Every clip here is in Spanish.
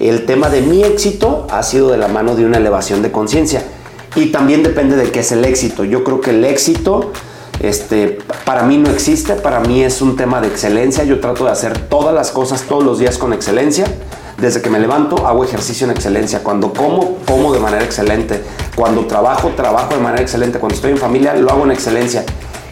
El tema de mi éxito ha sido de la mano de una elevación de conciencia. Y también depende de qué es el éxito. Yo creo que el éxito este, para mí no existe, para mí es un tema de excelencia. Yo trato de hacer todas las cosas todos los días con excelencia. Desde que me levanto hago ejercicio en excelencia. Cuando como, como de manera excelente. Cuando trabajo, trabajo de manera excelente. Cuando estoy en familia, lo hago en excelencia.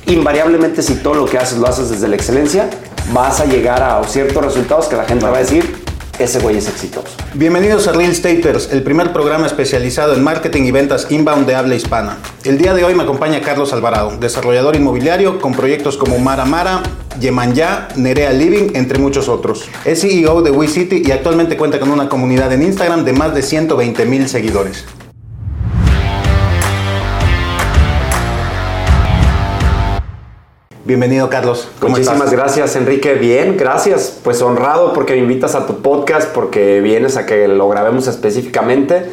Invariablemente si todo lo que haces lo haces desde la excelencia, vas a llegar a ciertos resultados que la gente va a decir, ese güey es exitoso. Bienvenidos a Real Staters, el primer programa especializado en marketing y ventas inbound de habla hispana. El día de hoy me acompaña Carlos Alvarado, desarrollador inmobiliario con proyectos como Mara Mara, Yemanya, Nerea Living, entre muchos otros. Es CEO de WeCity y actualmente cuenta con una comunidad en Instagram de más de 120 mil seguidores. Bienvenido, Carlos. Muchísimas gracias, Enrique. Bien, gracias. Pues honrado porque me invitas a tu podcast, porque vienes a que lo grabemos específicamente.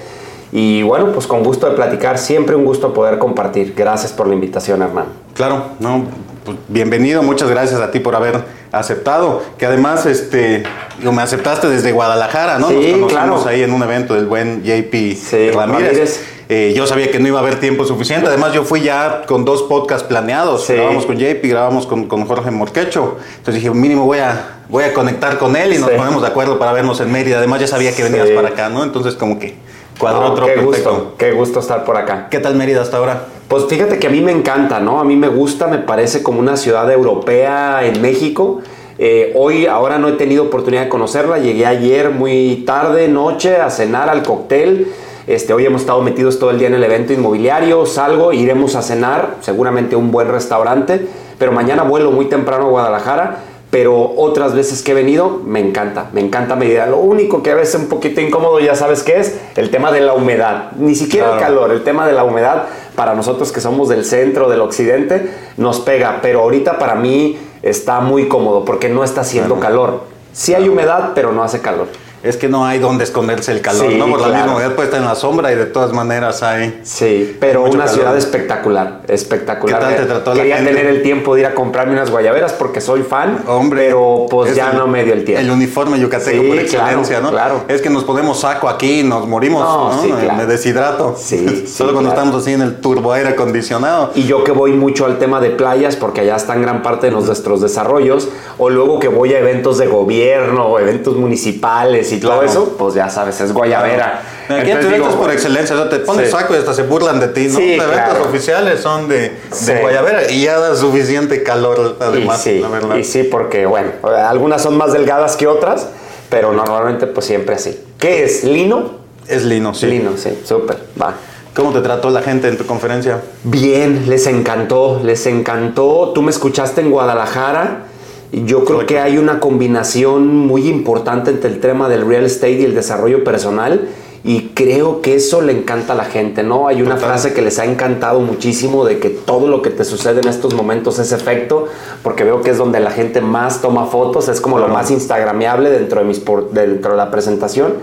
Y bueno, pues con gusto de platicar, siempre un gusto poder compartir. Gracias por la invitación, hermano. Claro, no, pues bienvenido, muchas gracias a ti por haber aceptado. Que además, este, me aceptaste desde Guadalajara, ¿no? Sí, Nos conocimos claro. ahí en un evento del buen JP Sí, Ramírez. Ramírez. Eh, yo sabía que no iba a haber tiempo suficiente. Además, yo fui ya con dos podcasts planeados. Sí. Grabamos con JP, grabamos con, con Jorge Morquecho. Entonces dije, mínimo voy a, voy a conectar con él y nos Sí. ponemos de acuerdo para vernos en Mérida. Además, ya sabía que venías Sí. para acá, ¿no? Entonces, como que cuadró otro qué perfecto. gusto, qué gusto estar por acá. ¿Qué tal Mérida hasta ahora? Pues fíjate que a mí me encanta, ¿no? A mí me gusta, me parece como una ciudad europea en México. Eh, hoy, ahora no he tenido oportunidad de conocerla. Llegué ayer muy tarde, noche, a cenar al cóctel. Este, hoy hemos estado metidos todo el día en el evento inmobiliario. Salgo, iremos a cenar, seguramente un buen restaurante. Pero mañana vuelo muy temprano a Guadalajara. Pero otras veces que he venido, me encanta, me encanta Mérida. Lo único que a veces un poquito incómodo, ya sabes qué es, el tema de la humedad. Ni siquiera el calor, el tema de la humedad, para nosotros que somos del centro, del occidente, nos pega. Pero ahorita para mí está muy cómodo porque no está haciendo Claro. calor. Sí hay humedad, pero no hace calor. Es que no hay donde esconderse el calor, Sí, ¿no? Por la misma humedad puede estar en la sombra y de todas maneras hay. Sí, pero una calor. ciudad espectacular, espectacular. ¿Qué tal te trató la Quería gente? tener el tiempo de ir a comprarme unas guayaberas porque soy fan, Hombre, pero pues es ya el- no me dio el tiempo. El uniforme yucateco Sí, por excelencia, claro, ¿no? claro. Es que nos ponemos saco aquí y nos morimos, No, ¿no? sí, Me- claro. Me deshidrato. Sí, Solo cuando estamos así en el turbo aire acondicionado. Y yo que voy mucho al tema de playas, porque allá están gran parte de nuestros desarrollos, o luego que voy a eventos de gobierno, o eventos municipales y todo Claro. eso, pues ya sabes, es guayabera. Aquí en Entonces digo, por excelencia, o sea, te pones Sí. saco y hasta se burlan de ti, ¿no? Sí, Los eventos claro. oficiales son de, de Sí. guayabera y ya da suficiente calor, además, y sí, la verdad. y sí, porque bueno, algunas son más delgadas que otras, pero normalmente pues siempre así. ¿Qué es? ¿Lino? Es lino, sí. Lino, sí, súper, va. ¿Cómo te trató la gente en tu conferencia? Bien, les encantó, les encantó. Tú me escuchaste en Guadalajara. Yo creo que hay una combinación muy importante entre el tema del real estate y el desarrollo personal. Y creo que eso le encanta a la gente, ¿no? Hay una Total. frase que les ha encantado muchísimo de que todo lo que te sucede en estos momentos es efecto, porque veo que es donde la gente más toma fotos, es como lo más instagrameable dentro de, mis por- dentro de la presentación.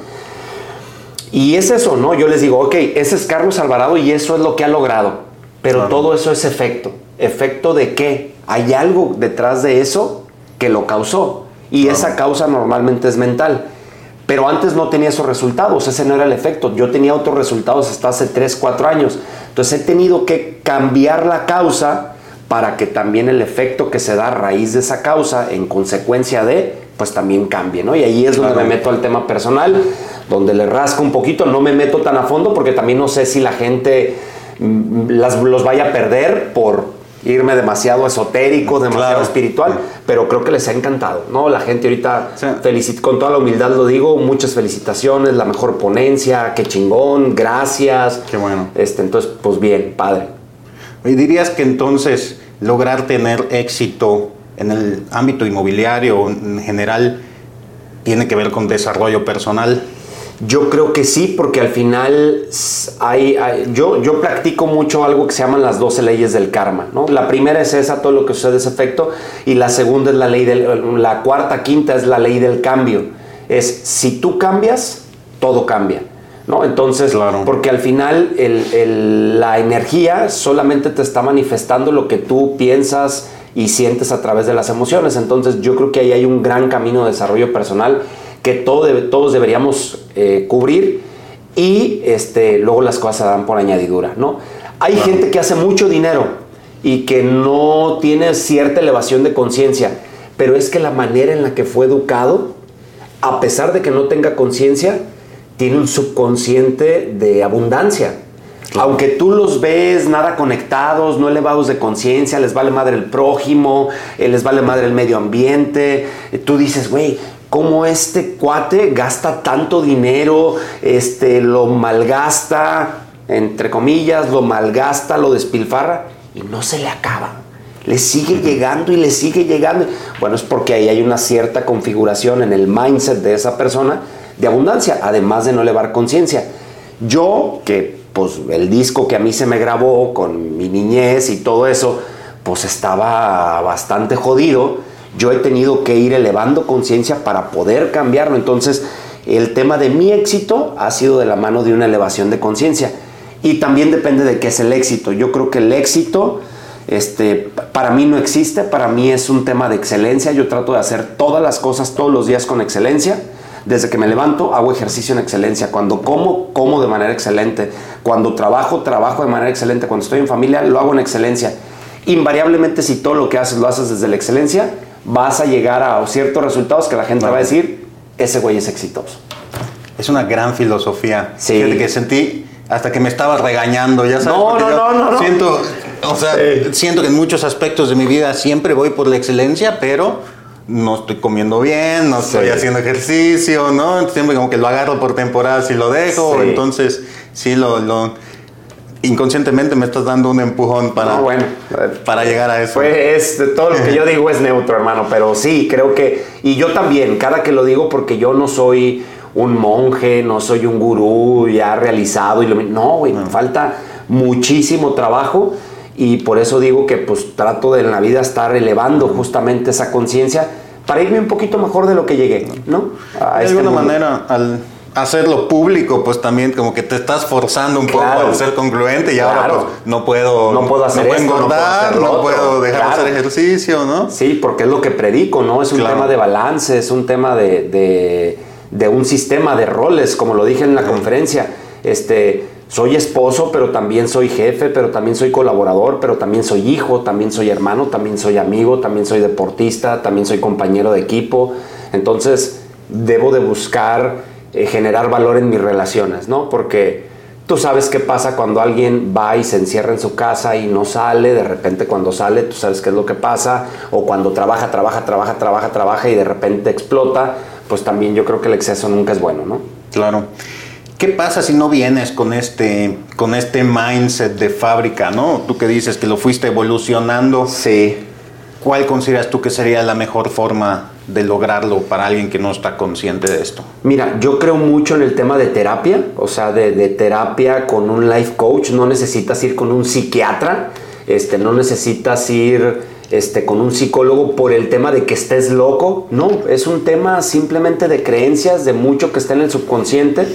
Y es eso, ¿no? Yo les digo, ok, ese es Carlos Alvarado y eso es lo que ha logrado. Pero Claro. todo eso es efecto. ¿Efecto de qué? Hay algo detrás de eso que lo causó. Y Claro. esa causa normalmente es mental. Pero antes no tenía esos resultados, ese no era el efecto. Yo tenía otros resultados hasta hace 3, 4 años. Entonces he tenido que cambiar la causa para que también el efecto que se da a raíz de esa causa, en consecuencia de, pues también cambie, ¿no? Y ahí es donde Claro. me meto al tema personal, donde le rasco un poquito, no me meto tan a fondo porque también no sé si la gente mm, las, los vaya a perder por irme demasiado esotérico, demasiado Claro. espiritual, pero creo que les ha encantado, ¿no? La gente ahorita, Sí. felicit- con toda la humildad lo digo, muchas felicitaciones, la mejor ponencia, qué chingón, gracias. Qué bueno. Este, entonces, pues bien, padre. ¿Y dirías que entonces lograr tener éxito en el ámbito inmobiliario en general tiene que ver con desarrollo personal? Yo creo que sí, porque al final hay- yo, yo practico mucho algo que se llaman las 12 leyes del karma. ¿no? La primera es esa, todo lo que sucede es efecto, y la segunda es la ley del, la cuarta, quinta es la ley del cambio. Es si tú cambias, todo cambia. ¿no? Entonces, Claro. porque al final el- el- la energía solamente te está manifestando lo que tú piensas y sientes a través de las emociones. Entonces, yo creo que ahí hay un gran camino de desarrollo personal que todo todos deberíamos eh, cubrir y este, luego las cosas se dan por añadidura, ¿no? Hay gente que hace mucho dinero y que no tiene cierta elevación de conciencia, pero es que la manera en la que fue educado, a pesar de que no tenga conciencia, tiene un subconsciente de abundancia. Aunque tú los ves nada conectados, no elevados de conciencia, les vale madre el prójimo, eh, les vale madre el medio ambiente, eh, tú dices, güey, ¿cómo este cuate gasta tanto dinero, este, lo malgasta, entre comillas, lo malgasta, lo despilfarra y no se le acaba? Le sigue llegando y le sigue llegando. Bueno, es porque ahí hay una cierta configuración en el mindset de esa persona de abundancia, además de no elevar conciencia. Yo, que pues el disco que a mí se me grabó con mi niñez y todo eso, pues estaba bastante jodido. Yo he tenido que ir elevando conciencia para poder cambiarlo. Entonces, el tema de mi éxito ha sido de la mano de una elevación de conciencia. Y también depende de qué es el éxito. Yo creo que el éxito, este, para mí no existe, para mí es un tema de excelencia. Yo trato de hacer todas las cosas todos los días con excelencia desde que me levanto, hago ejercicio en excelencia. Cuando como, como de manera excelente. Cuando trabajo, trabajo de manera excelente. Cuando estoy en familia, lo hago en excelencia. Invariablemente, si todo lo que haces lo haces desde la excelencia, vas a llegar a ciertos resultados que la gente va a decir, ese güey es exitoso. Es una gran filosofía. Sí. que sentí hasta que me estaba regañando, ya sabes. No, no, no, no, Siento, o sea, siento que en muchos aspectos de mi vida siempre voy por la excelencia, pero no estoy comiendo bien, no estoy haciendo ejercicio, ¿no? Siempre como que lo agarro por temporadas y lo dejo, entonces sí lo, lo, inconscientemente me estás dando un empujón para, bueno, para llegar a eso. Pues todo lo que yo digo es neutro, hermano, pero sí, creo que, y yo también, cada que lo digo porque yo no soy un monje, no soy un gurú ya realizado, y lo, no, güey, me falta muchísimo trabajo y por eso digo que pues trato de en la vida estar elevando justamente esa conciencia para irme un poquito mejor de lo que llegué, ¿no? de este alguna manera, al hacerlo público, pues también como que te estás forzando un poco a ser congruente y ahora pues, no puedo, no puedo hacer engordar, no puedo, dejar de hacer ejercicio, ¿no? Sí, porque es lo que predico, ¿no? Es un tema de balance, es un tema de, de, un sistema de roles, como lo dije en la conferencia. Este, soy esposo, pero también soy jefe, pero también soy colaborador, pero también soy hijo, también soy hermano, también soy amigo, también soy deportista, también soy compañero de equipo. Entonces, debo de buscar eh, generar valor en mis relaciones, ¿no? Porque tú sabes qué pasa cuando alguien va y se encierra en su casa y no sale, de repente cuando sale, tú sabes qué es lo que pasa, o cuando trabaja, trabaja, trabaja, trabaja, trabaja y de repente explota, pues también yo creo que el exceso nunca es bueno, ¿no? Claro. ¿Qué pasa si no vienes con este, con este mindset de fábrica, no? Tú que dices que lo fuiste evolucionando. Sí. ¿Cuál consideras tú que sería la mejor forma de lograrlo para alguien que no está consciente de esto? Mira, yo creo mucho en el tema de terapia, o sea, de, terapia con un life coach. No necesitas ir con un psiquiatra, este, no necesitas ir este, con un psicólogo por el tema de que estés loco. No, es un tema simplemente de creencias, de mucho que está en el subconsciente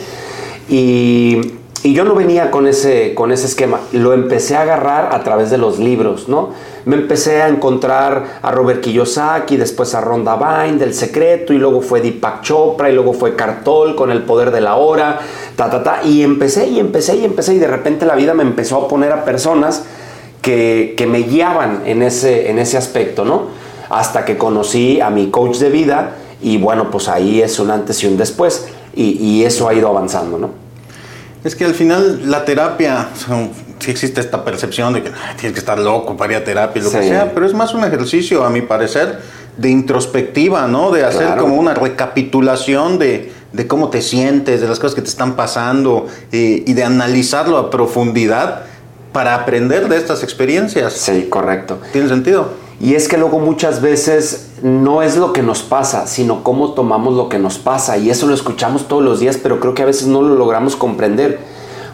y, yo no venía con ese, con ese esquema, lo empecé a agarrar a través de los libros, ¿no? Me empecé a encontrar a Robert Kiyosaki, después a Ronda Vine del Secreto, y luego fue Deepak Chopra, y luego fue Cartol con El Poder de la Hora, ta, ta, ta, y empecé y empecé y empecé, y de repente la vida me empezó a poner a personas que, me guiaban en ese, en ese aspecto, ¿no? Hasta que conocí a mi coach de vida, y bueno, pues ahí es un antes y un después y, eso ha ido avanzando, ¿no? Es que al final la terapia, sí existe esta percepción de que tienes que estar loco para ir a terapia, lo que sea, pero es más un ejercicio, a mi parecer, de introspectiva, ¿no? De hacer como una recapitulación de, cómo te sientes, de las cosas que te están pasando eh, y de analizarlo a profundidad para aprender de estas experiencias. Sí, correcto. ¿Tiene sentido? Y es que luego muchas veces no es lo que nos pasa, sino cómo tomamos lo que nos pasa. Y eso lo escuchamos todos los días, pero creo que a veces no lo logramos comprender.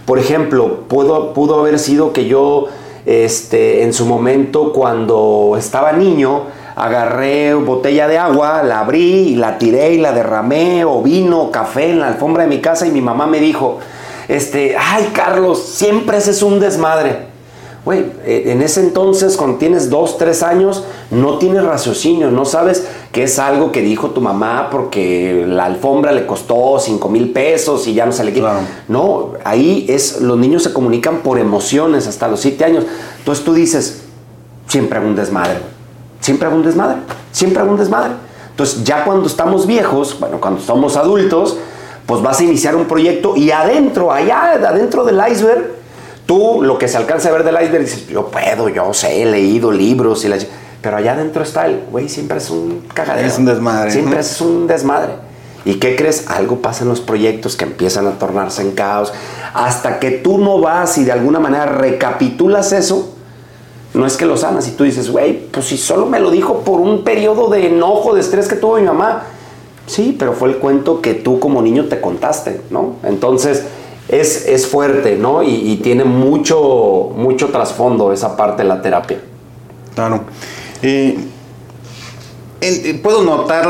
Por ejemplo, pudo, haber sido que yo este, en su momento cuando estaba niño, agarré botella de agua, la abrí y la tiré y la derramé, o vino, café en la alfombra de mi casa y mi mamá me dijo, este, ay Carlos, siempre ese es un desmadre. Güey, eh, en ese entonces, cuando tienes dos, tres años, no tienes raciocinio, no sabes que es algo que dijo tu mamá porque la alfombra le costó cinco mil pesos y ya no se le quita. No, ahí es, los niños se comunican por emociones hasta los siete años. Entonces tú dices, siempre hago un desmadre, siempre hago un desmadre, siempre hago un desmadre. Entonces ya cuando estamos viejos, bueno, cuando somos adultos, pues vas a iniciar un proyecto y adentro, allá, adentro del iceberg, tú lo que se alcanza a ver del iceberg dices, yo puedo, yo sé, he leído libros y la... Pero allá adentro está el, güey, siempre es un cagadero. Es un desmadre. Siempre es un desmadre. ¿Y qué crees? Algo pasa en los proyectos que empiezan a tornarse en caos. Hasta que tú no vas y de alguna manera recapitulas eso, no es que lo sanas y tú dices, güey, pues si solo me lo dijo por un periodo de enojo, de estrés que tuvo mi mamá. Sí, pero fue el cuento que tú como niño te contaste, ¿no? Entonces es, es fuerte, ¿no? Y, y, tiene mucho, mucho trasfondo esa parte de la terapia. Claro. Eh, puedo notar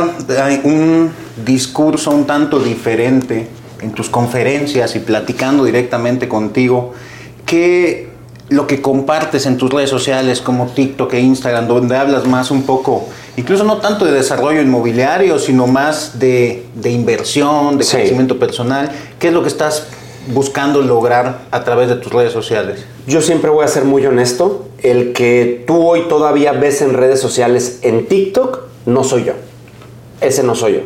un discurso un tanto diferente en tus conferencias y platicando directamente contigo que lo que compartes en tus redes sociales como TikTok e Instagram, donde hablas más un poco, incluso no tanto de desarrollo inmobiliario, sino más de, de inversión, de sí. crecimiento personal. ¿Qué es lo que estás buscando lograr a través de tus redes sociales? Yo siempre voy a ser muy honesto. El que tú hoy todavía ves en redes sociales en TikTok, no soy yo. Ese no soy yo.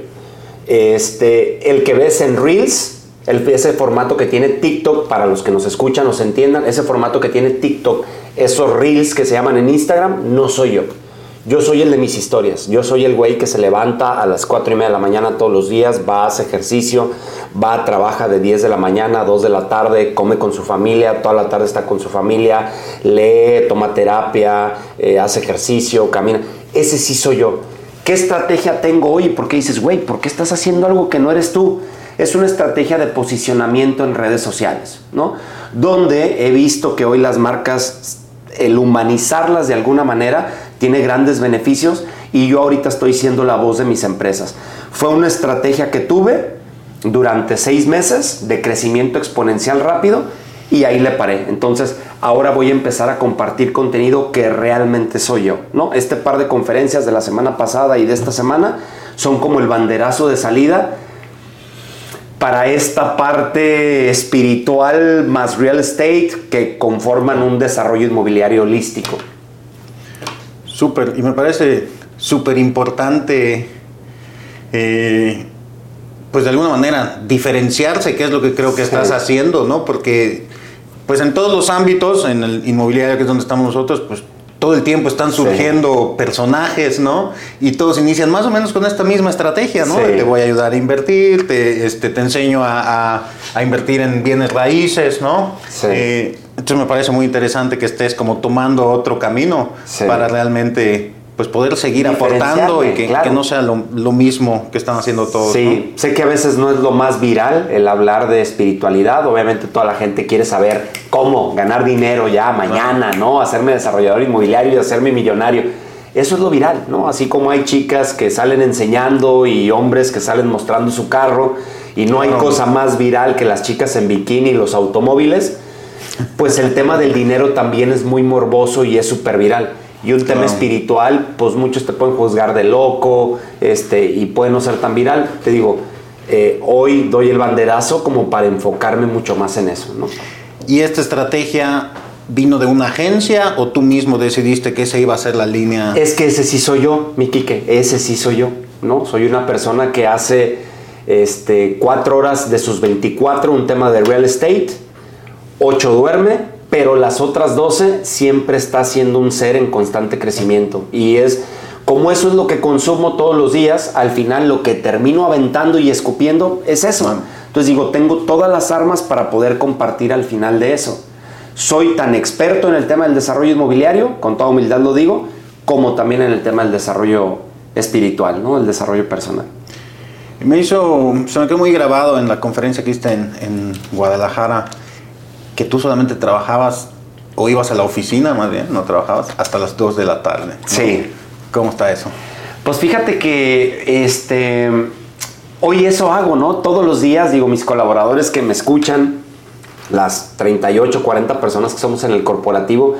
Este, el que ves en Reels, el, ese formato que tiene TikTok, para los que nos escuchan, nos entiendan, ese formato que tiene TikTok, esos Reels que se llaman en Instagram, no soy yo. Yo soy el de mis historias. Yo soy el güey que se levanta a las 4 y media de la mañana todos los días, va, hace ejercicio, va, trabaja de 10 de la mañana a 2 de la tarde, come con su familia, toda la tarde está con su familia, lee, toma terapia, eh, hace ejercicio, camina. Ese sí soy yo. ¿Qué estrategia tengo hoy? Porque dices, güey, ¿por qué estás haciendo algo que no eres tú? Es una estrategia de posicionamiento en redes sociales, ¿no? Donde he visto que hoy las marcas, el humanizarlas de alguna manera, tiene grandes beneficios y yo ahorita estoy siendo la voz de mis empresas. Fue una estrategia que tuve durante seis meses de crecimiento exponencial rápido y ahí le paré. Entonces ahora voy a empezar a compartir contenido que realmente soy yo. ¿no? Este par de conferencias de la semana pasada y de esta semana son como el banderazo de salida para esta parte espiritual más real estate que conforman un desarrollo inmobiliario holístico. Súper, y me parece súper importante, eh, pues de alguna manera, diferenciarse, que es lo que creo que estás sí. haciendo, ¿no? Porque, pues en todos los ámbitos, en el inmobiliario, que es donde estamos nosotros, pues todo el tiempo están surgiendo sí. personajes, ¿no? Y todos inician más o menos con esta misma estrategia, ¿no? Sí. Te voy a ayudar a invertir, te, este, te enseño a, a, a invertir en bienes raíces, ¿no? Sí. Eh, entonces me parece muy interesante que estés como tomando otro camino para realmente pues poder seguir aportando y que, claro. que no sea lo, lo, mismo que están haciendo todos. Sí, ¿no? sé que a veces no es lo más viral el hablar de espiritualidad. Obviamente toda la gente quiere saber cómo ganar dinero ya mañana, ¿no? Hacerme desarrollador inmobiliario y hacerme millonario. Eso es lo viral, ¿no? Así como hay chicas que salen enseñando y hombres que salen mostrando su carro y no hay no, cosa más viral que las chicas en bikini y los automóviles, pues el tema del dinero también es muy morboso y es súper viral y un tema espiritual, pues muchos te pueden juzgar de loco este, y puede no ser tan viral. Te digo, eh, hoy doy el banderazo como para enfocarme mucho más en eso. ¿no? ¿Y esta estrategia vino de una agencia o tú mismo decidiste que esa iba a ser la línea? Es que ese sí soy yo, mi Quique, ese sí soy yo. ¿no? Soy una persona que hace este, cuatro horas de sus 24 un tema de real estate, ocho duerme, pero las otras 12 siempre está siendo un ser en constante crecimiento. Y es como eso es lo que consumo todos los días, al final lo que termino aventando y escupiendo es eso. Entonces digo, tengo todas las armas para poder compartir al final de eso. Soy tan experto en el tema del desarrollo inmobiliario, con toda humildad lo digo, como también en el tema del desarrollo espiritual, ¿no? el desarrollo personal. Me hizo, se me quedó muy grabado en la conferencia que hiciste en, en Guadalajara que tú solamente trabajabas o ibas a la oficina más bien, no trabajabas hasta las 2 de la tarde. ¿no? Sí. ¿Cómo está eso? Pues fíjate que este hoy eso hago, ¿no? Todos los días digo mis colaboradores que me escuchan las 38, 40 personas que somos en el corporativo,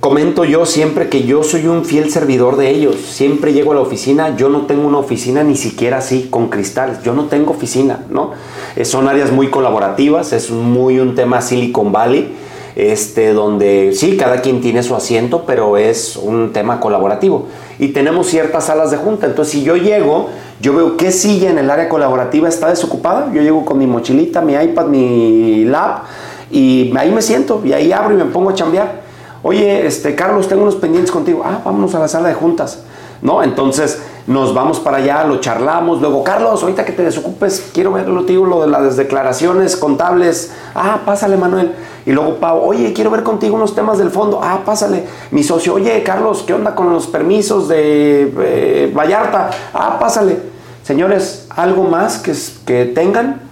comento yo siempre que yo soy un fiel servidor de ellos. Siempre llego a la oficina, yo no tengo una oficina ni siquiera así con cristales, yo no tengo oficina, ¿no? Eh, son áreas muy colaborativas, es muy un tema Silicon Valley, este, donde sí, cada quien tiene su asiento, pero es un tema colaborativo. Y tenemos ciertas salas de junta, entonces si yo llego, yo veo qué silla en el área colaborativa está desocupada, yo llego con mi mochilita, mi iPad, mi lab, y ahí me siento, y ahí abro y me pongo a chambear Oye, este, Carlos, tengo unos pendientes contigo. Ah, vámonos a la sala de juntas. ¿No? Entonces nos vamos para allá, lo charlamos. Luego, Carlos, ahorita que te desocupes, quiero verlo, tío, lo de las declaraciones contables. Ah, pásale, Manuel. Y luego, Pau, oye, quiero ver contigo unos temas del fondo. Ah, pásale. Mi socio, oye, Carlos, ¿qué onda con los permisos de eh, Vallarta? Ah, pásale. Señores, ¿algo más que, que tengan?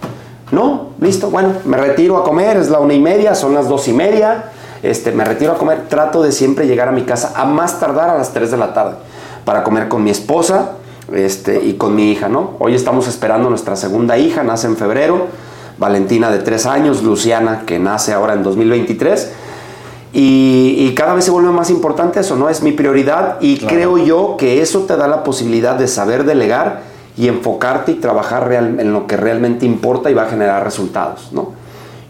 No, listo. Bueno, me retiro a comer, es la una y media, son las dos y media este, me retiro a comer, trato de siempre llegar a mi casa a más tardar a las 3 de la tarde para comer con mi esposa este, y con mi hija, ¿no? Hoy estamos esperando nuestra segunda hija, nace en febrero, Valentina de 3 años, Luciana que nace ahora en 2023. Y, cada vez se vuelve más importante eso, ¿no? Es mi prioridad y creo yo que eso te da la posibilidad de saber delegar y enfocarte y trabajar en lo que realmente importa y va a generar resultados, ¿no?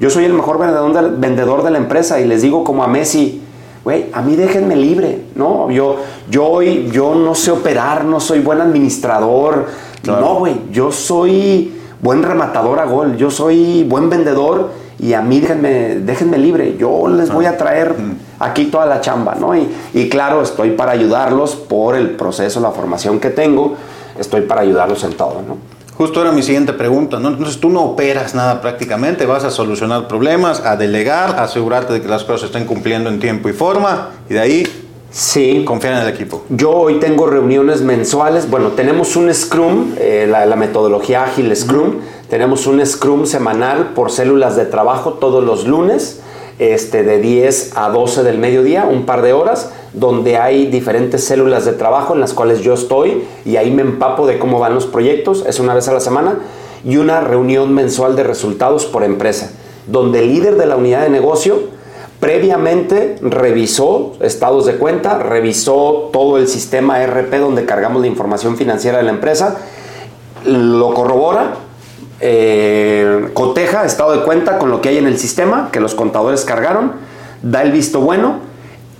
Yo soy el mejor vendedor de, la empresa y les digo como a Messi, güey, a mí déjenme libre, ¿no? Yo, yo, yo no sé operar, no soy buen administrador, no, güey, yo soy buen rematador a gol, yo soy buen vendedor y a mí déjenme, déjenme libre, yo les voy a traer aquí toda la chamba, ¿no? Y, y claro, estoy para ayudarlos por el proceso, la formación que tengo, estoy para ayudarlos en todo, ¿no? Justo era mi siguiente pregunta, ¿no? Entonces tú no operas nada prácticamente, vas a solucionar problemas, a delegar, a asegurarte de que las cosas estén cumpliendo en tiempo y forma, y de ahí Sí. Confiar en el equipo. Yo hoy tengo reuniones mensuales. Bueno, tenemos un Scrum, eh, la, metodología ágil Scrum. Tenemos un Scrum semanal por células de trabajo todos los lunes, este, de 10 a 12 del mediodía, un par de horas donde hay diferentes células de trabajo en las cuales yo estoy y ahí me empapo de cómo van los proyectos, es una vez a la semana, y una reunión mensual de resultados por empresa, donde el líder de la unidad de negocio previamente revisó estados de cuenta, revisó todo el sistema RP donde cargamos la información financiera de la empresa, lo corrobora, eh, coteja estado de cuenta con lo que hay en el sistema que los contadores cargaron, da el visto bueno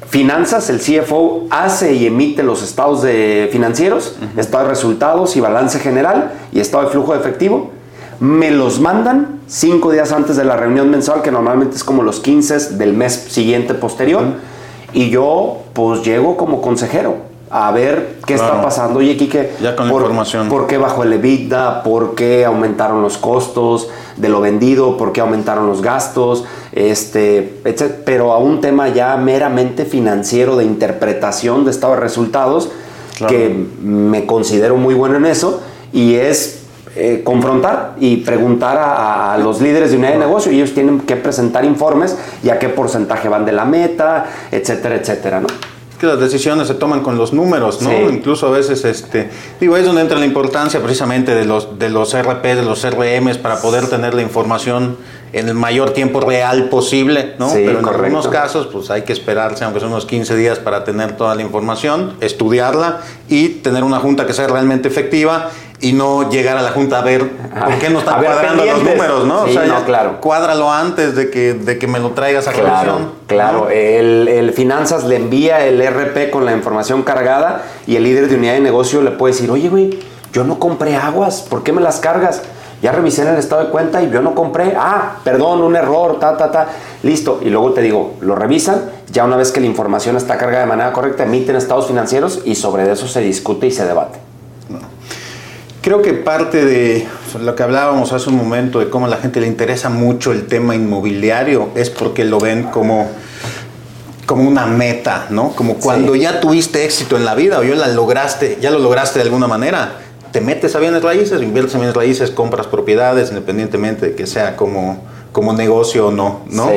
Finanzas, el CFO hace y emite los estados de financieros, estado de resultados y balance general y estado de flujo de efectivo. Me los mandan cinco días antes de la reunión mensual, que normalmente es como los 15 del mes siguiente posterior. Y yo pues llego como consejero a ver qué está pasando. Oye, Kike, ya con por, información. ¿por qué bajó el EBITDA? ¿Por qué aumentaron los costos de lo vendido? ¿Por qué aumentaron los gastos? Este, Pero a un tema ya meramente financiero de interpretación de estado de resultados, que me considero muy bueno en eso, y es eh, confrontar y preguntar a, a, los líderes de unidad de negocio y ellos tienen que presentar informes y a qué porcentaje van de la meta, etcétera, etcétera, ¿no? Que las decisiones se toman con los números, ¿no? Incluso a veces, este, digo, es donde entra la importancia precisamente de los, de los RP, de los RMs, para poder tener la información en el mayor tiempo real posible, ¿no? Pero en algunos casos, pues hay que esperarse, aunque son unos 15 días, para tener toda la información, estudiarla y tener una junta que sea realmente efectiva y no llegar a la junta a ver por qué no están cuadrando los números, ¿no? o sea, no, claro. cuádralo antes de que, de que me lo traigas a claro, Claro, el, el, finanzas le envía el RP con la información cargada y el líder de unidad de negocio le puede decir, oye, güey, yo no compré aguas, ¿por qué me las cargas? Ya revisé en el estado de cuenta y yo no compré. Ah, perdón, un error, ta, ta, ta. Listo. Y luego te digo, lo revisan. Ya una vez que la información está cargada de manera correcta, emiten estados financieros y sobre eso se discute y se debate. Creo que parte de lo que hablábamos hace un momento, de cómo a la gente le interesa mucho el tema inmobiliario, es porque lo ven como, como una meta, ¿no? Como cuando ya tuviste éxito en la vida o ya la lograste, ya lo lograste de alguna manera, te metes a bienes raíces, inviertes en bienes raíces, compras propiedades, independientemente de que sea como, como negocio o no, ¿no?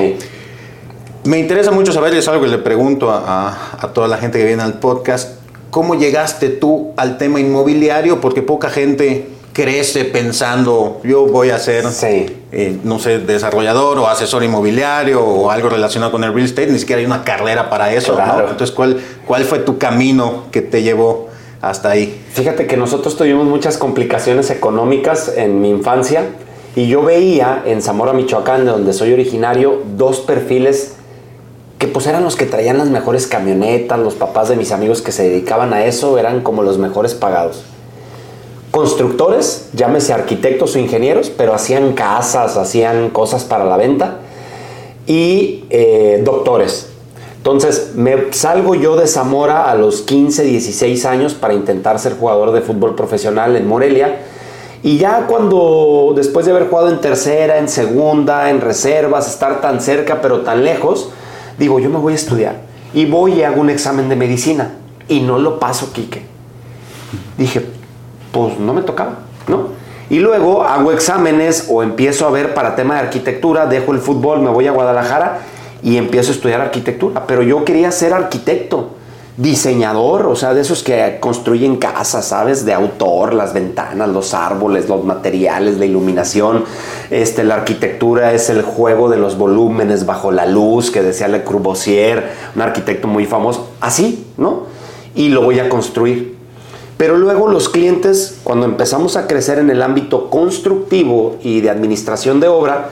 Me interesa mucho saber, es algo que le pregunto a, a toda la gente que viene al podcast, ¿Cómo llegaste tú al tema inmobiliario? Porque poca gente crece pensando, yo voy a ser, eh, no sé, desarrollador o asesor inmobiliario o algo relacionado con el real estate, ni siquiera hay una carrera para eso, Entonces, ¿cuál, ¿cuál fue tu camino que te llevó hasta ahí? Fíjate que nosotros tuvimos muchas complicaciones económicas en mi infancia y yo veía en Zamora, Michoacán, de donde soy originario, dos perfiles que pues eran los que traían las mejores camionetas, los papás de mis amigos que se dedicaban a eso eran como los mejores pagados constructores, llámese arquitectos o ingenieros, pero hacían casas, hacían cosas para la venta, y eh, doctores. Entonces me salgo yo de Zamora a los 15, 16 años para intentar ser jugador de fútbol profesional en Morelia. Y ya cuando, después de haber jugado en tercera, en segunda, en reservas, estar tan cerca pero tan lejos, digo, yo me voy a estudiar. Y voy y hago un examen de medicina. Y no lo paso, Quique. Dije, pues no me tocaba, ¿no? Y luego hago exámenes o empiezo a ver para tema de arquitectura, dejo el fútbol, me voy a Guadalajara y empiezo a estudiar arquitectura. Pero yo quería ser arquitecto, diseñador, o sea, de esos que construyen casas, ¿sabes? De autor, las ventanas, los árboles, los materiales, la iluminación. Este, la arquitectura es el juego de los volúmenes bajo la luz, que decía Le Corbusier, un arquitecto muy famoso. Así, ¿no? Y lo voy a construir. Pero luego los clientes, cuando empezamos a crecer en el ámbito constructivo y de administración de obra,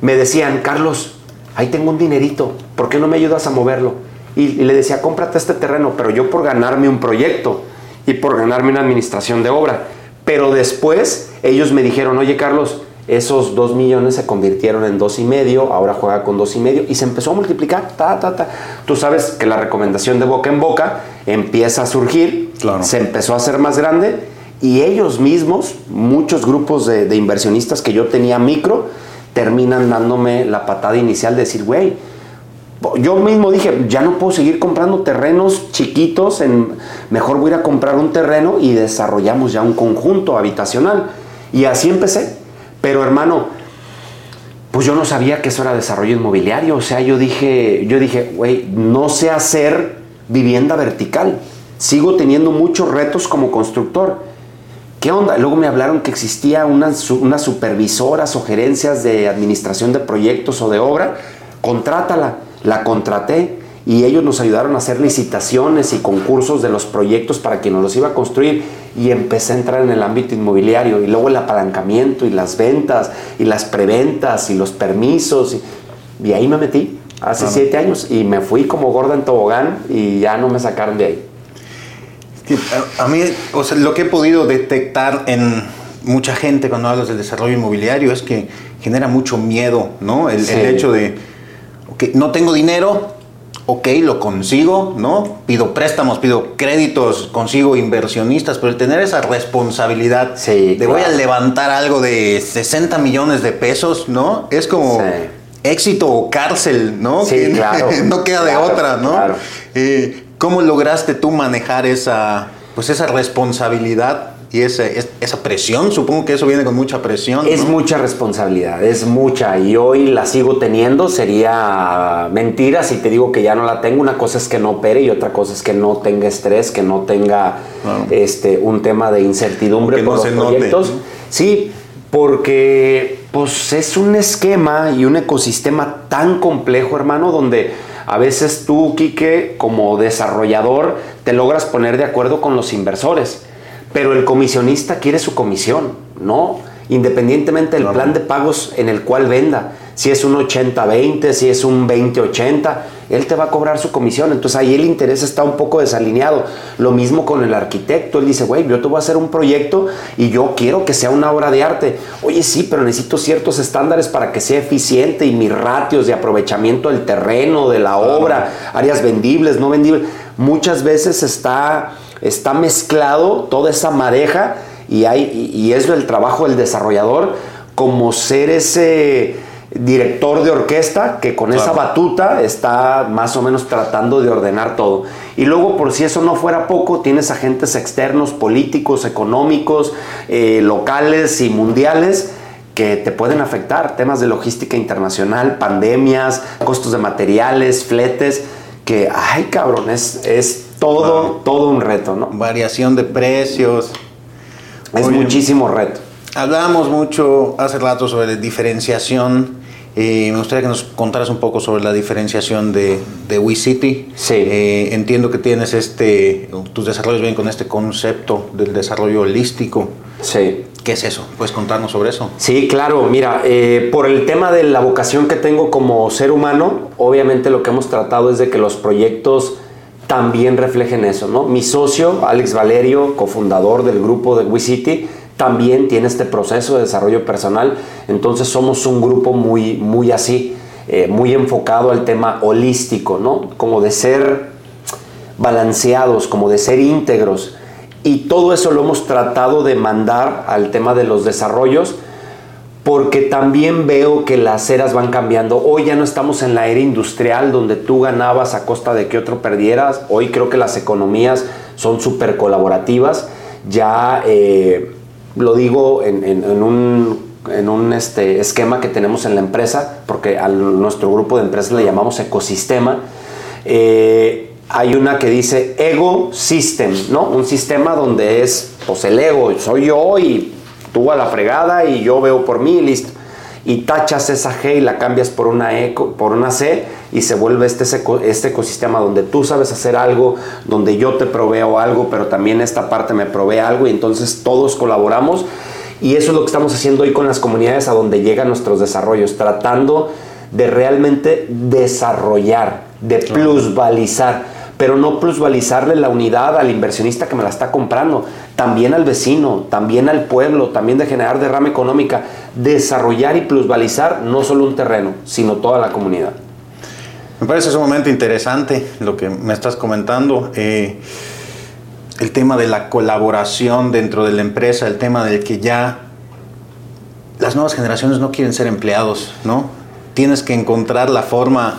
me decían, Carlos, ahí tengo un dinerito, ¿por qué no me ayudas a moverlo? Y, le decía, cómprate este terreno, pero yo por ganarme un proyecto y por ganarme una administración de obra. Pero después ellos me dijeron, oye Carlos, esos dos millones se convirtieron en dos y medio, ahora juega con dos y medio y se empezó a multiplicar. Ta, ta, ta. Tú sabes que la recomendación de boca en boca empieza a surgir, se empezó a hacer más grande y ellos mismos, muchos grupos de, inversionistas que yo tenía micro, terminan dándome la patada inicial de decir, güey, yo mismo dije, ya no puedo seguir comprando terrenos chiquitos, mejor voy a ir a comprar un terreno y desarrollamos ya un conjunto habitacional. Y así empecé. Pero hermano, pues yo no sabía que eso era desarrollo inmobiliario. O sea, yo dije, yo dije, güey, no sé hacer vivienda vertical. Sigo teniendo muchos retos como constructor. ¿Qué onda? Luego me hablaron que existía unas, unas supervisoras o gerencias de administración de proyectos o de obra. Contrátala. La contraté y ellos nos ayudaron a hacer licitaciones y concursos de los proyectos para quien nos los iba a construir y empecé a entrar en el ámbito inmobiliario y luego el apalancamiento y las ventas y las preventas y los permisos y, ahí me metí hace siete años y me fui como gorda en tobogán y ya no me sacaron de ahí. A, mí, o sea, lo que he podido detectar en mucha gente cuando hablas del desarrollo inmobiliario es que genera mucho miedo, ¿no? El, el hecho de, que no tengo dinero, ok, lo consigo, ¿no? Pido préstamos, pido créditos, consigo inversionistas, pero el tener esa responsabilidad de voy a levantar algo de 60 millones de pesos, ¿no? Es como éxito o cárcel, ¿no? Sí, claro. no queda de otra, ¿no? Claro. Eh, ¿Cómo lograste tú manejar esa, pues esa responsabilidad y esa, esa presión, supongo que eso viene con mucha presión. Es mucha responsabilidad, es mucha y hoy la sigo teniendo, sería mentira si te digo que ya no la tengo, una cosa es que no opere y otra cosa es que no tenga estrés, que no tenga este, un tema de incertidumbre por los proyectos. Sí, porque pues es un esquema y un ecosistema tan complejo, hermano, donde a veces tú, Quique, como desarrollador, te logras poner de acuerdo con los inversores pero el comisionista quiere su comisión, ¿no? Independientemente del plan de pagos en el cual venda, si es un 80-20, si es un 20-80, él te va a cobrar su comisión. Entonces ahí el interés está un poco desalineado. Lo mismo con el arquitecto. Él dice, güey, yo te voy a hacer un proyecto y yo quiero que sea una obra de arte. Oye, sí, pero necesito ciertos estándares para que sea eficiente y mis ratios de aprovechamiento del terreno, de la obra, áreas vendibles, no vendibles. Muchas veces está está mezclado toda esa madeja y, hay, y es el trabajo del desarrollador como ser ese director de orquesta que con esa batuta está más o menos tratando de ordenar todo. Y luego, por si eso no fuera poco, tienes agentes externos, políticos, económicos, eh, locales y mundiales que te pueden afectar, temas de logística internacional, pandemias, costos de materiales, fletes, que, ay cabrón, es, es todo, todo un reto, ¿no? Variación de precios. es muchísimo reto. Hablábamos mucho hace rato sobre diferenciación. Eh, me gustaría que nos contaras un poco sobre la diferenciación de, de WeCity. Sí. Eh, entiendo que tienes este, tus desarrollos vienen con este concepto del desarrollo holístico. Sí. ¿Qué es eso? ¿Puedes contarnos sobre eso? Sí, claro. Mira, eh, por el tema de la vocación que tengo como ser humano, obviamente lo que hemos tratado es de que los proyectos también reflejen eso, ¿no? Mi socio, Alex Valerio, cofundador del grupo de WeCity, también tiene este proceso de desarrollo personal. Entonces somos un grupo muy, muy así, eh, muy enfocado al tema holístico, ¿no? Como de ser balanceados, como de ser íntegros. Y todo eso lo hemos tratado de mandar al tema de los desarrollos porque también veo que las eras van cambiando. Hoy ya no estamos en la era industrial donde tú ganabas a costa de que otro perdieras. Hoy creo que las economías son súper colaborativas. Ya eh, lo digo en, un, este, esquema que tenemos en la empresa, porque a nuestro grupo de empresas le llamamos ecosistema. Eh, hay una que dice ego system, ¿no? Un sistema donde es, pues el ego, soy yo y tú a la fregada y yo veo por mí y listo. Y tachas esa G y la cambias por una, e, por una C y se vuelve este, este ecosistema donde tú sabes hacer algo, donde yo te proveo algo, pero también esta parte me provee algo y entonces todos colaboramos. Y eso es lo que estamos haciendo hoy con las comunidades a donde llegan nuestros desarrollos, tratando de realmente desarrollar, de plusvalizar pero no plusvalizarle la unidad al inversionista que me la está comprando, también al vecino, también al pueblo, también de generar derrama económica, desarrollar y plusvalizar no solo un terreno, sino toda la comunidad. Me parece sumamente interesante lo que me estás comentando. Eh, el tema de la colaboración dentro de la empresa, el tema del que ya las nuevas generaciones no quieren ser empleados, ¿no? Tienes que encontrar la forma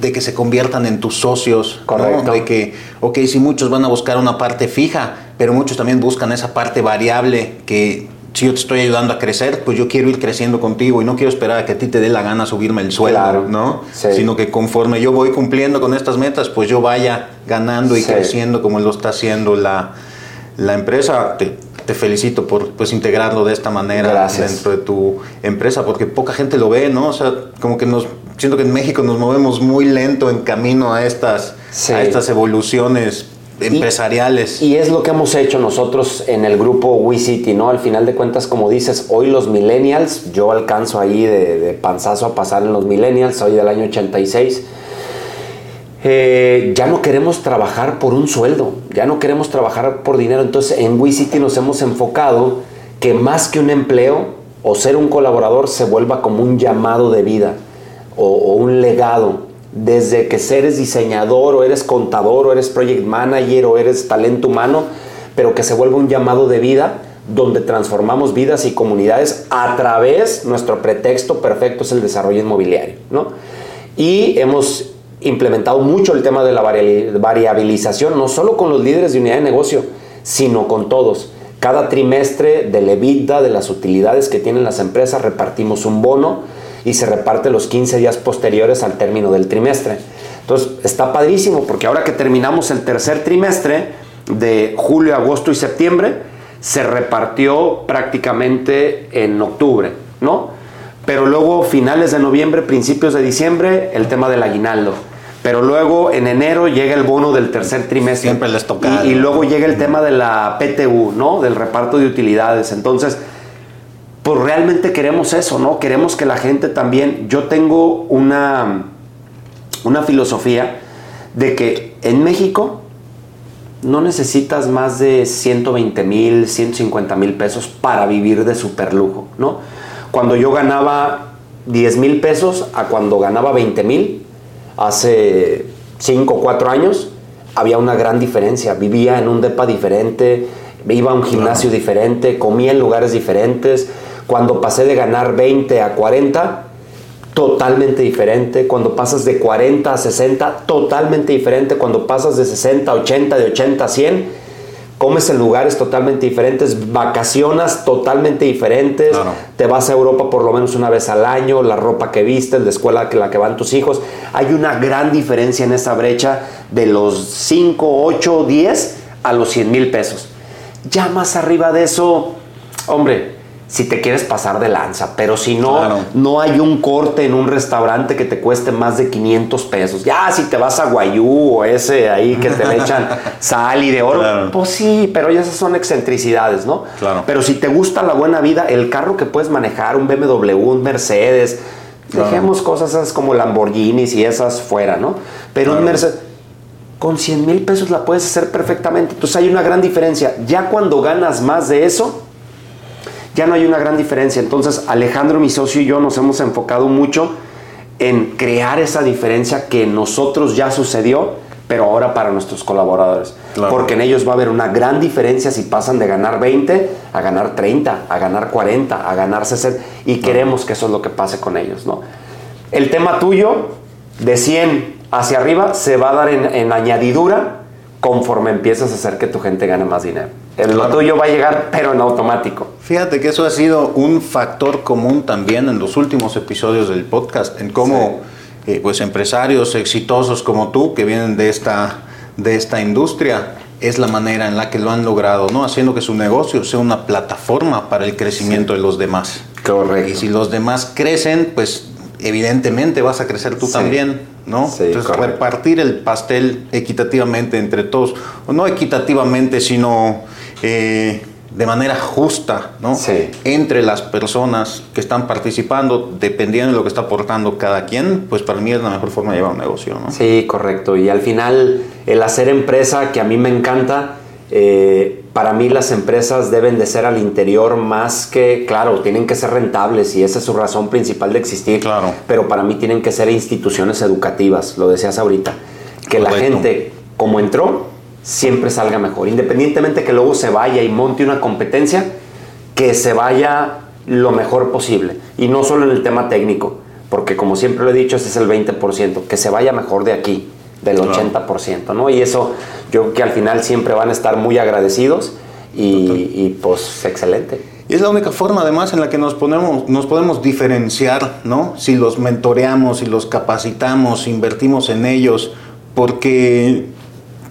de que se conviertan en tus socios, Correcto. De que, ok, si muchos van a buscar una parte fija, pero muchos también buscan esa parte variable que si yo te estoy ayudando a crecer, pues yo quiero ir creciendo contigo y no quiero esperar a que a ti te dé la gana subirme el sueldo, ¿no? Sino que conforme yo voy cumpliendo con estas metas, pues yo vaya ganando y creciendo como lo está haciendo la, la empresa. Te, te felicito por pues integrarlo de esta manera dentro de tu empresa, porque poca gente lo ve, ¿no? O sea, como que nos siento que en México nos movemos muy lento en camino a estas, a estas evoluciones empresariales. Y, es lo que hemos hecho nosotros en el grupo WeCity, ¿no? Al final de cuentas, como dices, hoy los millennials, yo alcanzo ahí de, de panzazo a pasar en los millennials, soy del año 86 eh, ya no queremos trabajar por un sueldo, ya no queremos trabajar por dinero. Entonces en WeCity nos hemos enfocado que más que un empleo o ser un colaborador se vuelva como un llamado de vida o, un legado. Desde que eres diseñador o eres contador o eres project manager o eres talento humano, pero que se vuelva un llamado de vida donde transformamos vidas y comunidades a través, nuestro pretexto perfecto es el desarrollo inmobiliario. ¿no? Y hemos implementado mucho el tema de la variabilización, no solo con los líderes de unidad de negocio, sino con todos. Cada trimestre de EBITDA, de las utilidades que tienen las empresas, repartimos un bono y se reparte los 15 días posteriores al término del trimestre. Entonces, está padrísimo porque ahora que terminamos el tercer trimestre de julio, agosto y septiembre, se repartió prácticamente en octubre, ¿no? Pero luego finales de noviembre, principios de diciembre, el tema del aguinaldo. Pero luego en enero llega el bono del tercer trimestre. Siempre les toca. Y, luego llega el tema de la PTU, ¿no? Del reparto de utilidades. Entonces, pues realmente queremos eso, ¿no? Queremos que la gente también. Yo tengo una, una filosofía de que en México no necesitas más de 120 mil, 150 mil pesos para vivir de superlujo, ¿no? Cuando yo ganaba 10 mil pesos a cuando ganaba 20 mil, hace 5 o 4 años, había una gran diferencia. Vivía en un depa diferente, iba a un gimnasio diferente, comía en lugares diferentes. Cuando pasé de ganar 20 a 40, totalmente diferente. Cuando pasas de 40 a 60, totalmente diferente. Cuando pasas de 60 a 80, de 80 a 100, comes en lugares totalmente diferentes, vacacionas totalmente diferentes, te vas a Europa por lo menos una vez al año, la ropa que vistes, la escuela que la que van tus hijos. Hay una gran diferencia en esa brecha de los 5, 8, 10 a los 100 mil pesos. Ya más arriba de eso, hombre, si te quieres pasar de lanza, pero si no, Claro. no hay un corte en un restaurante que te cueste más de 500 pesos. Ya, si te vas a Guayú o ese ahí que te le echan sal y de oro, Claro. pues sí, pero ya esas son excentricidades, ¿no? Claro. Pero si te gusta la buena vida, el carro que puedes manejar, un BMW, un Mercedes, dejemos cosas esas como Lamborghinis y esas fuera, ¿no? Pero un. Mercedes, con 100 mil pesos la puedes hacer perfectamente. Entonces hay una gran diferencia. Ya cuando ganas más de eso, ya no hay una gran diferencia. Entonces Alejandro, mi socio y yo nos hemos enfocado mucho en crear esa diferencia que nosotros ya sucedió, pero ahora para nuestros colaboradores. Claro. Porque en ellos va a haber una gran diferencia si pasan de ganar 20 a ganar 30, a ganar 40, a ganar 60. Y queremos que eso es lo que pase con ellos, ¿no? El tema tuyo, de 100 hacia arriba, se va a dar en, en añadidura conforme empiezas a hacer que tu gente gane más dinero. El lo tuyo va a llegar, pero en automático. Fíjate que eso ha sido un factor común también en los últimos episodios del podcast, en cómo eh, pues empresarios exitosos como tú que vienen de esta, de esta industria es la manera en la que lo han logrado, ¿no? Haciendo que su negocio sea una plataforma para el crecimiento de los demás. Correcto. Y si los demás crecen, pues evidentemente vas a crecer tú Sí. también, ¿no? Sí, Entonces correcto. repartir el pastel equitativamente entre todos, o no equitativamente, sino eh, de manera justa, ¿no? Sí. Entre las personas que están participando, dependiendo de lo que está aportando cada quien, pues para mí es la mejor forma de llevar un negocio, ¿no? Sí, correcto. Y al final, el hacer empresa, que a mí me encanta, eh, para mí las empresas deben de ser al interior más que, claro, tienen que ser rentables y esa es su razón principal de existir. Claro. Pero para mí tienen que ser instituciones educativas, lo decías ahorita. Que la gente, como entró, siempre salga mejor. Independientemente que luego se vaya y monte una competencia, que se vaya lo mejor posible. Y no solo en el tema técnico, porque como siempre lo he dicho, ese es el 20%, que se vaya mejor de aquí, del Claro. 80%, ¿no? Y eso yo creo que al final siempre van a estar muy agradecidos y, y, pues excelente. Y es la única forma además en la que nos, ponemos, nos podemos diferenciar, ¿no? Si los mentoreamos, si los capacitamos, invertimos en ellos, porque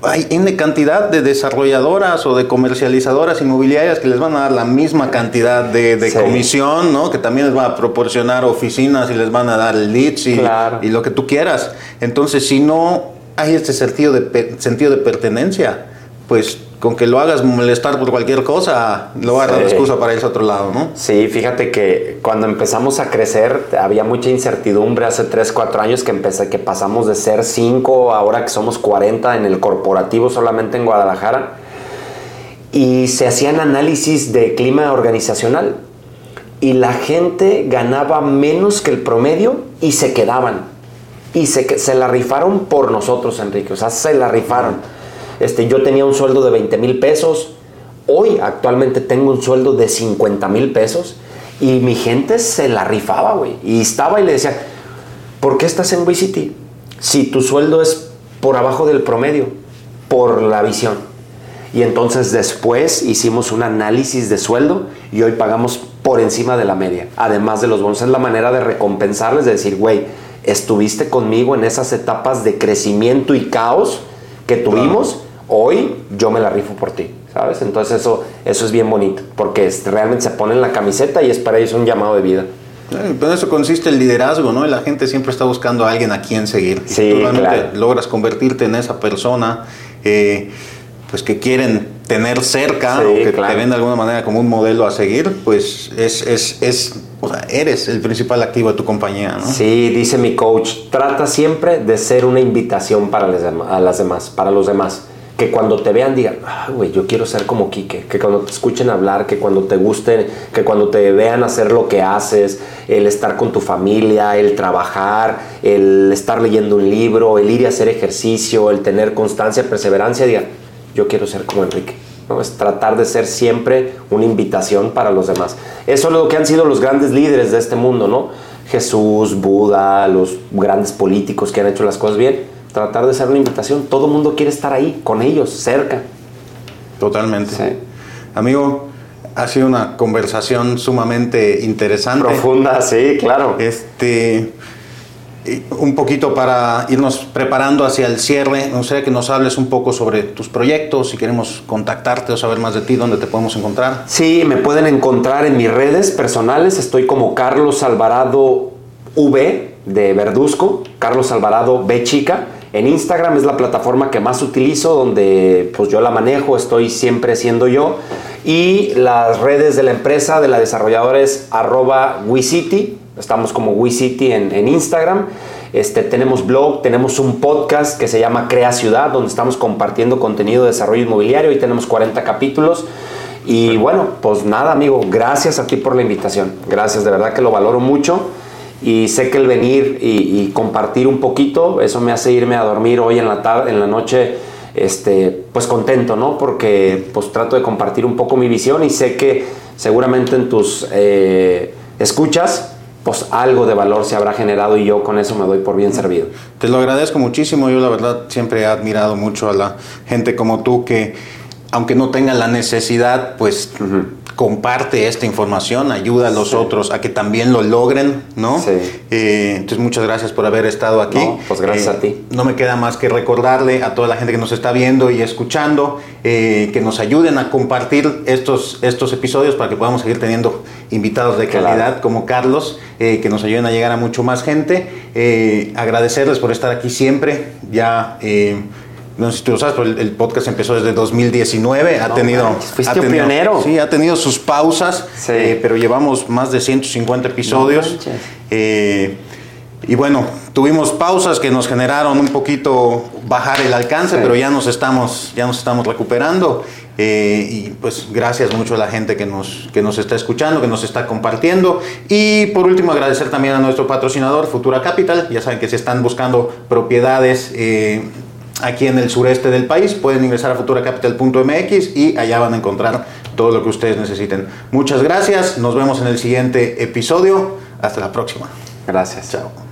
hay N cantidad de desarrolladoras o de comercializadoras inmobiliarias que les van a dar la misma cantidad de, de Sí. comisión, ¿no? Que también les van a proporcionar oficinas y les van a dar leads y, Claro. y lo que tú quieras. Entonces, si no hay este sentido de, sentido de pertenencia, pues con que lo hagas molestar por cualquier cosa, lo va a dar excusa para irse a otro lado, ¿no? Sí, fíjate que cuando empezamos a crecer había mucha incertidumbre hace 3, 4 años que empecé, que pasamos de ser 5 ahora que somos 40 en el corporativo solamente en Guadalajara y se hacían análisis de clima organizacional y la gente ganaba menos que el promedio y se quedaban y se, se la rifaron por nosotros, Enrique, o sea, se la rifaron. Este, yo tenía un sueldo de 20 mil pesos, hoy actualmente tengo un sueldo de 50 mil pesos y mi gente se la rifaba, güey. Y estaba y le decía, ¿por qué estás en City? Si tu sueldo es por abajo del promedio, por la visión. Y entonces después hicimos un análisis de sueldo y hoy pagamos por encima de la media. Además de los bonos, es la manera de recompensarles, de decir, güey, estuviste conmigo en esas etapas de crecimiento y caos que tuvimos, hoy yo me la rifo por ti, ¿sabes? Entonces eso, eso es bien bonito, porque es- realmente se ponen la camiseta y es para ellos un llamado de vida. Pero en eso consiste el liderazgo, ¿no? Y la gente siempre está buscando a alguien a quien seguir. Y Sí, si tú realmente claro. logras convertirte en esa persona, eh, pues que quieren tener cerca Sí, o que claro. te ven de alguna manera como un modelo a seguir, pues es, es, es o sea, eres el principal activo de tu compañía, ¿no? Sí, dice mi coach, trata siempre de ser una invitación para las a demás, para los demás. Que cuando te vean digan, ah, güey, yo quiero ser como Quique. Que cuando te escuchen hablar, que cuando te guste, que cuando te vean hacer lo que haces, el estar con tu familia, el trabajar, el estar leyendo un libro, el ir y hacer ejercicio, el tener constancia, perseverancia, digan, yo quiero ser como Enrique. ¿no? Es tratar de ser siempre una invitación para los demás. Eso es lo que han sido los grandes líderes de este mundo, ¿no? Jesús, Buda, los grandes políticos que han hecho las cosas bien. Tratar de ser una invitación. Todo el mundo quiere estar ahí, con ellos, cerca. Totalmente. Sí. Amigo, ha sido una conversación sumamente interesante. Profunda, sí, claro. Este, un poquito para irnos preparando hacia el cierre, me gustaría que nos hables un poco sobre tus proyectos, si queremos contactarte o saber más de ti, dónde te podemos encontrar. Sí, me pueden encontrar en mis redes personales, estoy como Carlos Alvarado V de Verduzco, Carlos Alvarado B chica. En Instagram es la plataforma que más utilizo, donde pues yo la manejo, estoy siempre siendo yo. Y las redes de la empresa, de la desarrolladora es arroba WeCity, estamos como WeCity en, en Instagram. Este, tenemos blog, tenemos un podcast que se llama Crea Ciudad, donde estamos compartiendo contenido de desarrollo inmobiliario y tenemos 40 capítulos. Y bueno, pues nada, amigo, gracias a ti por la invitación. Gracias, de verdad que lo valoro mucho y sé que el venir y, compartir un poquito, eso me hace irme a dormir hoy en la tarde, en la noche, este, pues contento, ¿no? Porque pues trato de compartir un poco mi visión y sé que seguramente en tus eh, escuchas, pues algo de valor se habrá generado y yo con eso me doy por bien servido. Te lo agradezco muchísimo, yo la verdad siempre he admirado mucho a la gente como tú que aunque no tenga la necesidad, pues comparte esta información, ayuda a los otros a que también lo logren, ¿no? Sí. Eh, entonces, muchas gracias por haber estado aquí. pues gracias a eh, ti. No me queda más que recordarle a toda la gente que nos está viendo y escuchando eh, que nos ayuden a compartir estos, estos episodios para que podamos seguir teniendo invitados de calidad como Carlos, que nos ayuden a llegar a mucho más gente. agradecerles por estar aquí siempre. Ya no sé si tú lo sabes, pero el, podcast empezó desde 2019. Ha tenido. fuiste pionero. Sí, ha tenido sus pausas, eh, pero llevamos más de 150 episodios. Eh, y bueno, tuvimos pausas que nos generaron un poquito bajar el alcance, pero ya nos estamos, ya nos estamos recuperando. Eh, y pues gracias mucho a la gente que nos, que nos está escuchando, que nos está compartiendo. Y por último, agradecer también a nuestro patrocinador, Futura Capital. Ya saben que se están buscando propiedades aquí en el sureste del país. Pueden ingresar a futuracapital.mx y allá van a encontrar todo lo que ustedes necesiten. Muchas gracias, nos vemos en el siguiente episodio. Hasta la próxima. Gracias. Chao.